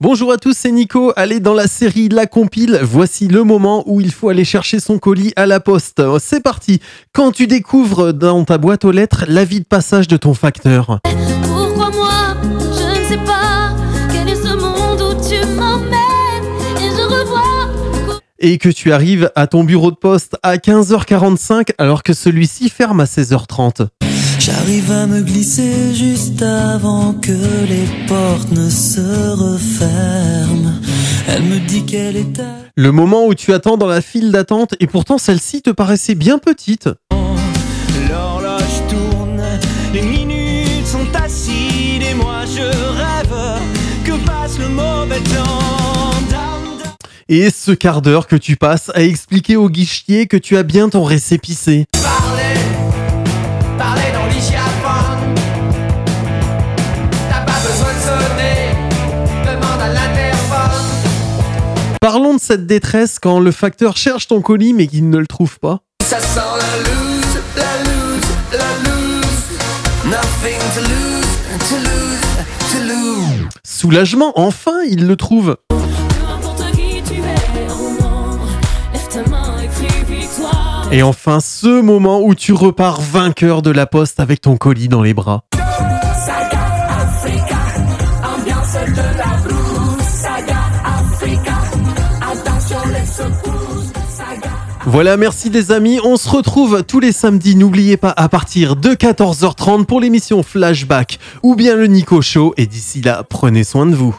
Bonjour à tous, c'est Nico. Allez, dans la série La Compile, voici le moment où il faut aller chercher son colis à la poste. C'est parti. Quand tu découvres dans ta boîte aux lettres l'avis de passage de ton facteur. Pourquoi moi Je ne sais pas quel est ce monde où tu m'emmènes et je revois. Et que tu arrives à ton bureau de poste à 15h45 alors que celui-ci ferme à 16h30. J'arrive à me glisser juste avant que les portes ne se referment. Elle me dit qu'elle est à... Le moment où tu attends dans la file d'attente et pourtant celle-ci te paraissait bien petite. L'horloge tourne, les minutes sont acides et moi je rêve que passe le mauvais temps. Et ce quart d'heure que tu passes à expliquer au guichetier que tu as bien ton récépissé. Parler, parler dans l'hygiaphone. T'as pas besoin de sonner, demande à l'interphone. Parlons de cette détresse quand le facteur cherche ton colis mais qu'il ne le trouve pas. Ça sent la loose, la loose, la loose. Nothing to lose, to lose, to lose. Soulagement, enfin il le trouve. Et enfin ce moment où tu repars vainqueur de la poste avec ton colis dans les bras. Voilà, merci des amis. On se retrouve tous les samedis. N'oubliez pas à partir de 14h30 pour l'émission Flashback ou bien le Nico Show. Et d'ici là, prenez soin de vous.